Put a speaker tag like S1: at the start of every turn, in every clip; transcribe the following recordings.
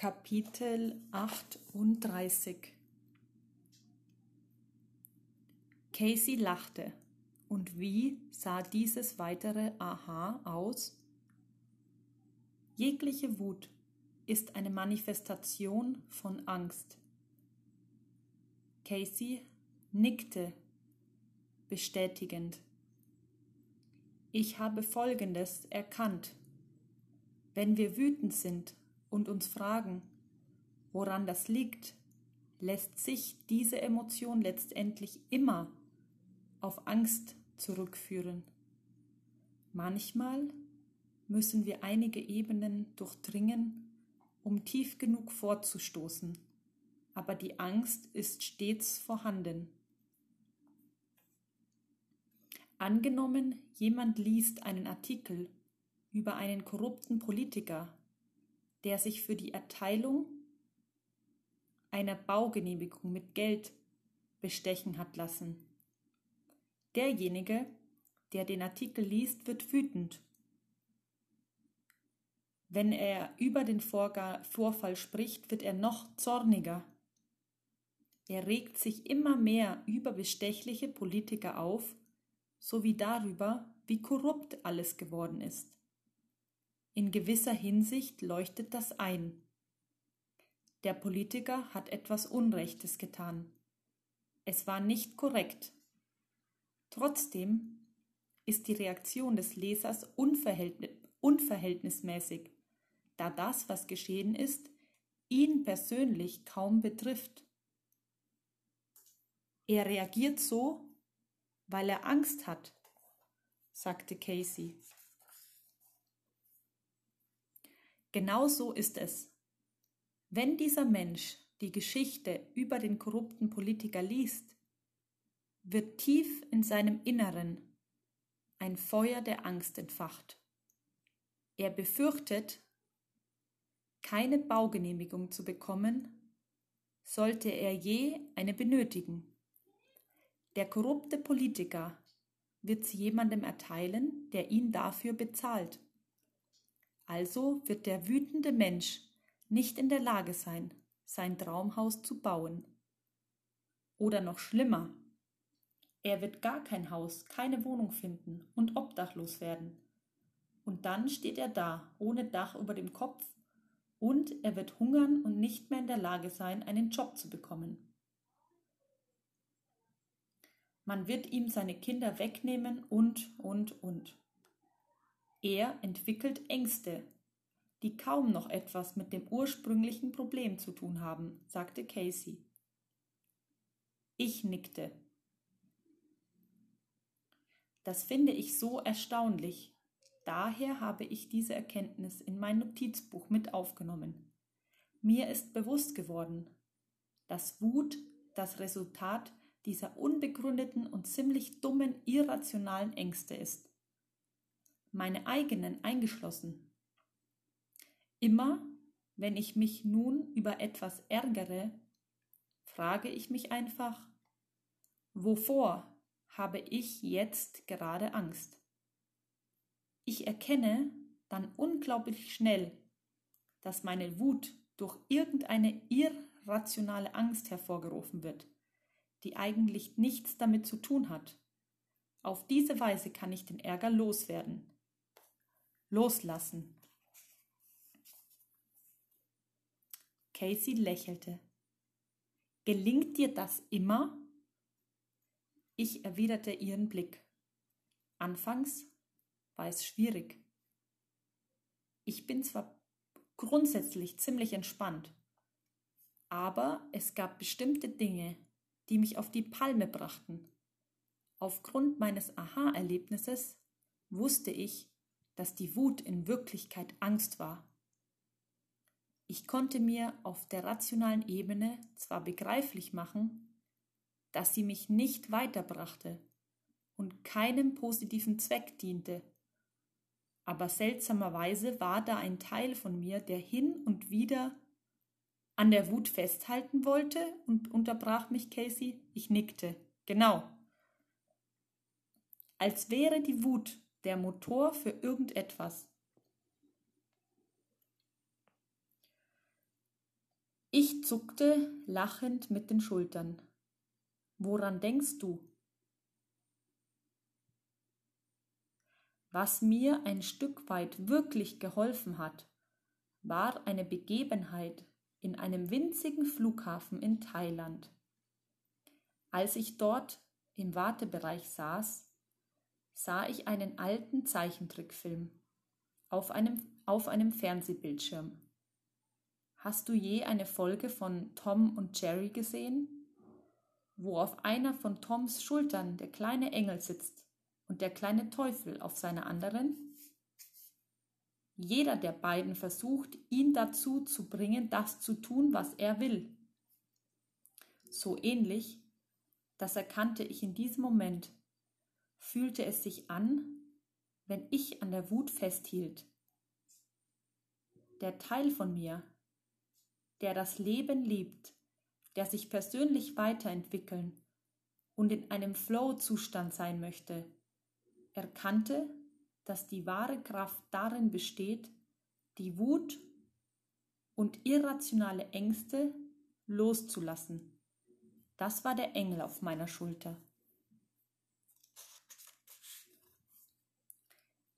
S1: Kapitel 38 Casey lachte. Und wie sah dieses weitere Aha aus? Jegliche Wut ist eine Manifestation von Angst. Casey nickte bestätigend. Ich habe Folgendes erkannt. Wenn wir wütend sind und uns fragen, woran das liegt, lässt sich diese Emotion letztendlich immer auf Angst zurückführen. Manchmal müssen wir einige Ebenen durchdringen, um tief genug vorzustoßen, aber die Angst ist stets vorhanden. Angenommen, jemand liest einen Artikel über einen korrupten Politiker, der sich für die Erteilung einer Baugenehmigung mit Geld bestechen hat lassen. Derjenige, der den Artikel liest, wird wütend. Wenn er über den Vorfall spricht, wird er noch zorniger. Er regt sich immer mehr über bestechliche Politiker auf, sowie darüber, wie korrupt alles geworden ist. In gewisser Hinsicht leuchtet das ein. Der Politiker hat etwas Unrechtes getan. Es war nicht korrekt. Trotzdem ist die Reaktion des Lesers unverhältnismäßig, da das, was geschehen ist, ihn persönlich kaum betrifft. Er reagiert so, weil er Angst hat, sagte Casey. Genau so ist es. Wenn dieser Mensch die Geschichte über den korrupten Politiker liest, wird tief in seinem Inneren ein Feuer der Angst entfacht. Er befürchtet, keine Baugenehmigung zu bekommen, sollte er je eine benötigen. Der korrupte Politiker wird sie jemandem erteilen, der ihn dafür bezahlt. Also wird der wütende Mensch nicht in der Lage sein, sein Traumhaus zu bauen. Oder noch schlimmer, er wird gar kein Haus, keine Wohnung finden und obdachlos werden. Und dann steht er da, ohne Dach über dem Kopf, und er wird hungern und nicht mehr in der Lage sein, einen Job zu bekommen. Man wird ihm seine Kinder wegnehmen und, und, und. Er entwickelt Ängste, die kaum noch etwas mit dem ursprünglichen Problem zu tun haben, sagte Casey. Ich nickte. Das finde ich so erstaunlich. Daher habe ich diese Erkenntnis in mein Notizbuch mit aufgenommen. Mir ist bewusst geworden, dass Wut das Resultat dieser unbegründeten und ziemlich dummen, irrationalen Ängste ist. Meine eigenen eingeschlossen. Immer, wenn ich mich nun über etwas ärgere, frage ich mich einfach, wovor habe ich jetzt gerade Angst? Ich erkenne dann unglaublich schnell, dass meine Wut durch irgendeine irrationale Angst hervorgerufen wird die eigentlich nichts damit zu tun hat. Auf diese Weise kann ich den Ärger loswerden. Loslassen. Casey lächelte. Gelingt dir das immer? Ich erwiderte ihren Blick. Anfangs war es schwierig. Ich bin zwar grundsätzlich ziemlich entspannt, aber es gab bestimmte Dinge, die mich auf die Palme brachten. Aufgrund meines Aha-Erlebnisses wusste ich, dass die Wut in Wirklichkeit Angst war. Ich konnte mir auf der rationalen Ebene zwar begreiflich machen, dass sie mich nicht weiterbrachte und keinem positiven Zweck diente, aber seltsamerweise war da ein Teil von mir, der hin und wieder an der Wut festhalten wollte und unterbrach mich Casey. Ich nickte. Genau. Als wäre die Wut der Motor für irgendetwas. Ich zuckte lachend mit den Schultern. Woran denkst du? Was mir ein Stück weit wirklich geholfen hat, war eine Begebenheit in einem winzigen Flughafen in Thailand. Als ich dort im Wartebereich saß, sah ich einen alten Zeichentrickfilm auf einem, auf einem Fernsehbildschirm. Hast du je eine Folge von Tom und Jerry gesehen, wo auf einer von Toms Schultern der kleine Engel sitzt und der kleine Teufel auf seiner anderen? Jeder der beiden versucht, ihn dazu zu bringen, das zu tun, was er will. So ähnlich, das erkannte ich in diesem Moment, fühlte es sich an, wenn ich an der Wut festhielt. Der Teil von mir, der das Leben liebt, der sich persönlich weiterentwickeln und in einem Flow-Zustand sein möchte, erkannte, dass die wahre Kraft darin besteht, die Wut und irrationale Ängste loszulassen. Das war der Engel auf meiner Schulter.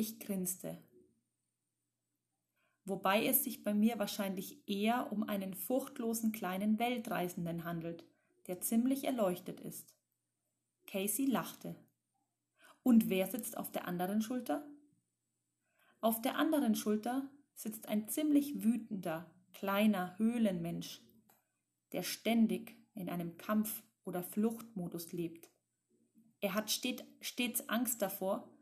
S1: Ich grinste, wobei es sich bei mir wahrscheinlich eher um einen furchtlosen kleinen Weltreisenden handelt, der ziemlich erleuchtet ist. Casey lachte. Und wer sitzt auf der anderen Schulter? Auf der anderen Schulter sitzt ein ziemlich wütender, kleiner Höhlenmensch, der ständig in einem Kampf- oder Fluchtmodus lebt. Er hat stets Angst davor,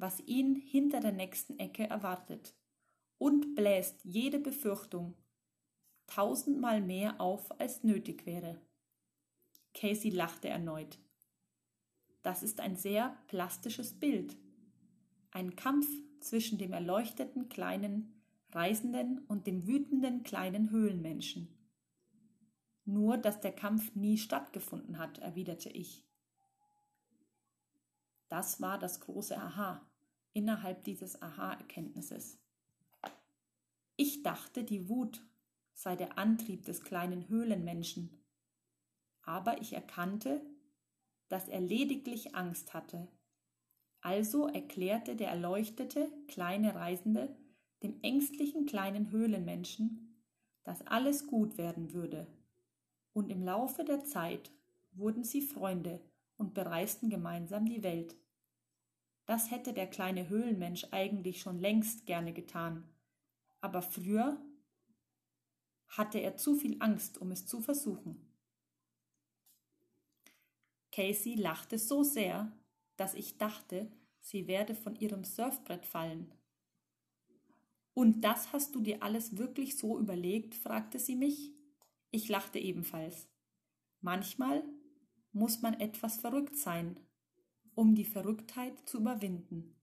S1: was ihn hinter der nächsten Ecke erwartet und bläst jede Befürchtung tausendmal mehr auf, als nötig wäre. Casey lachte erneut. Das ist ein sehr plastisches Bild. Ein Kampf zwischen dem erleuchteten kleinen Reisenden und dem wütenden kleinen Höhlenmenschen. Nur, dass der Kampf nie stattgefunden hat, erwiderte ich. Das war das große Aha innerhalb dieses Aha-Erkenntnisses. Ich dachte, die Wut sei der Antrieb des kleinen Höhlenmenschen, aber ich erkannte, dass er lediglich Angst hatte also erklärte der erleuchtete kleine Reisende dem ängstlichen kleinen Höhlenmenschen, dass alles gut werden würde. Und im Laufe der Zeit wurden sie Freunde und bereisten gemeinsam die Welt. Das hätte der kleine Höhlenmensch eigentlich schon längst gerne getan, aber früher hatte er zu viel Angst, um es zu versuchen. Casey lachte so sehr, dass ich dachte, sie werde von ihrem Surfbrett fallen. Und das hast du dir alles wirklich so überlegt? fragte sie mich. Ich lachte ebenfalls. Manchmal muss man etwas verrückt sein, um die Verrücktheit zu überwinden.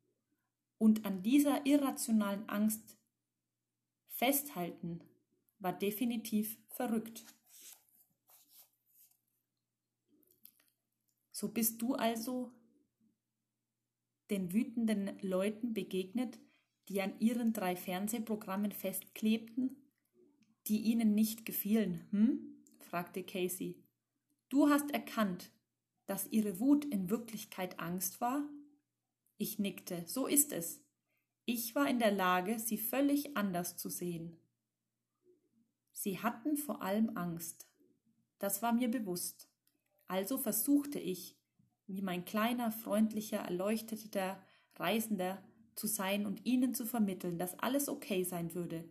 S1: Und an dieser irrationalen Angst festhalten war definitiv verrückt. So bist du also den wütenden Leuten begegnet, die an ihren drei Fernsehprogrammen festklebten, die ihnen nicht gefielen, hm? fragte Casey. Du hast erkannt, dass ihre Wut in Wirklichkeit Angst war? Ich nickte. So ist es. Ich war in der Lage, sie völlig anders zu sehen. Sie hatten vor allem Angst. Das war mir bewusst. Also versuchte ich, wie mein kleiner, freundlicher, erleuchteter Reisender zu sein und ihnen zu vermitteln, dass alles okay sein würde.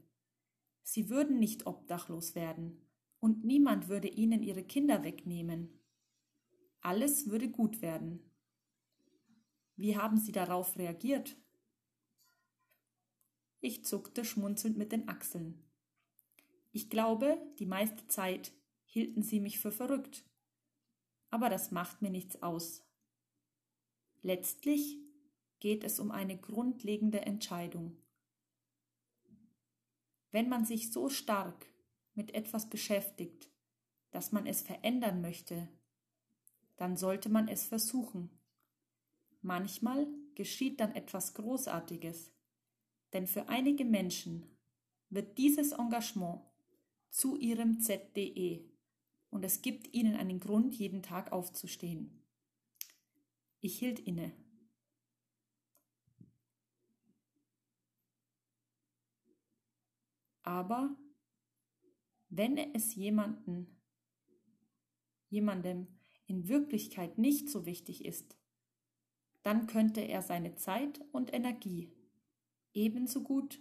S1: Sie würden nicht obdachlos werden und niemand würde ihnen ihre Kinder wegnehmen. Alles würde gut werden. Wie haben Sie darauf reagiert? Ich zuckte schmunzelnd mit den Achseln. Ich glaube, die meiste Zeit hielten sie mich für verrückt. Aber das macht mir nichts aus. Letztlich geht es um eine grundlegende Entscheidung. Wenn man sich so stark mit etwas beschäftigt, dass man es verändern möchte, dann sollte man es versuchen. Manchmal geschieht dann etwas Großartiges, denn für einige Menschen wird dieses Engagement zu ihrem ZDE und es gibt ihnen einen Grund, jeden Tag aufzustehen. Ich hielt inne. Aber wenn es jemanden, jemandem in Wirklichkeit nicht so wichtig ist, dann könnte er seine Zeit und Energie ebenso gut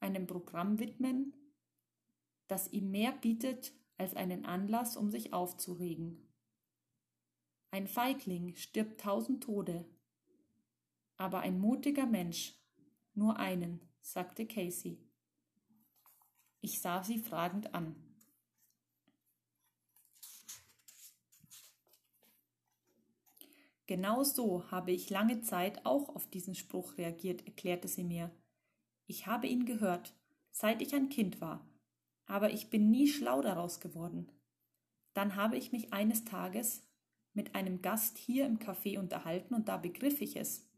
S1: einem Programm widmen, das ihm mehr bietet als einen Anlass, um sich aufzuregen. Ein Feigling stirbt tausend Tode, aber ein mutiger Mensch nur einen, sagte Casey. Ich sah sie fragend an. Genau so habe ich lange Zeit auch auf diesen Spruch reagiert, erklärte sie mir. Ich habe ihn gehört, seit ich ein Kind war, aber ich bin nie schlau daraus geworden. Dann habe ich mich eines Tages mit einem Gast hier im Café unterhalten und da begriff ich es.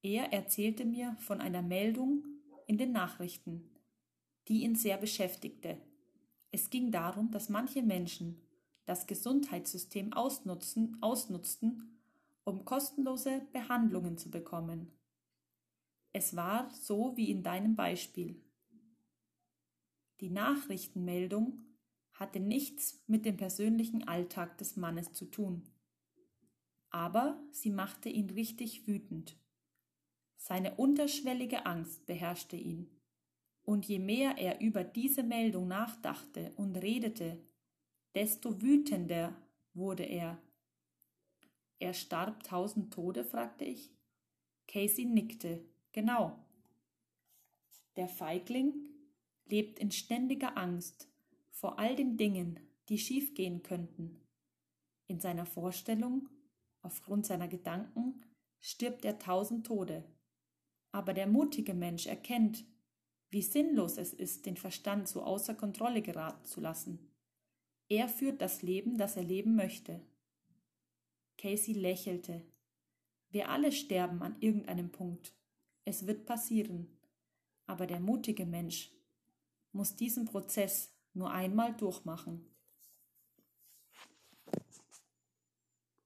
S1: Er erzählte mir von einer Meldung in den Nachrichten, die ihn sehr beschäftigte. Es ging darum, dass manche Menschen das Gesundheitssystem ausnutzen, ausnutzten, um kostenlose Behandlungen zu bekommen. Es war so wie in deinem Beispiel. Die Nachrichtenmeldung hatte nichts mit dem persönlichen Alltag des Mannes zu tun. Aber sie machte ihn richtig wütend. Seine unterschwellige Angst beherrschte ihn. Und je mehr er über diese Meldung nachdachte und redete, desto wütender wurde er. Er starb tausend Tode? fragte ich. Casey nickte. Genau. Der Feigling lebt in ständiger Angst vor all den Dingen, die schiefgehen könnten. In seiner Vorstellung, aufgrund seiner Gedanken, stirbt er tausend Tode. Aber der mutige Mensch erkennt, wie sinnlos es ist, den Verstand so außer Kontrolle geraten zu lassen. Er führt das Leben, das er leben möchte. Casey lächelte. Wir alle sterben an irgendeinem Punkt. Es wird passieren. Aber der mutige Mensch muss diesen Prozess nur einmal durchmachen.